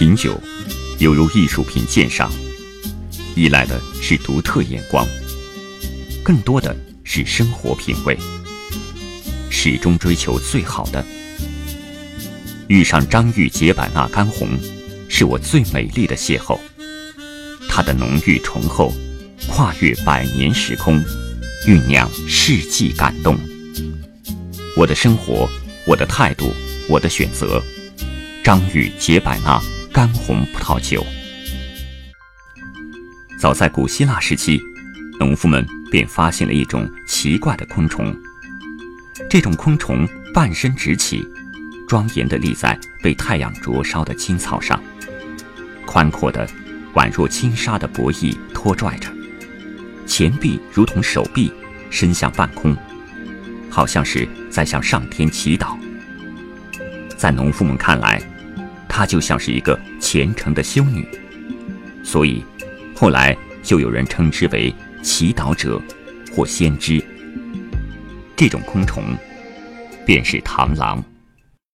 品酒，犹如艺术品鉴赏，依赖的是独特眼光，更多的是生活品味，始终追求最好的。遇上张裕解百纳干红，是我最美丽的邂逅。它的浓郁醇厚，跨越百年时空，酝酿世纪感动。我的生活，我的态度，我的选择。张裕解百纳干红葡萄酒。早在古希腊时期，农夫们便发现了一种奇怪的昆虫。这种昆虫半身直起，庄严地立在被太阳灼烧的青草上，宽阔的、宛若轻纱的薄翼拖拽着，前臂如同手臂伸向半空，好像是在向上天祈祷。在农夫们看来，她就像是一个虔诚的修女，所以后来就有人称之为祈祷者或先知。这种昆虫便是螳螂。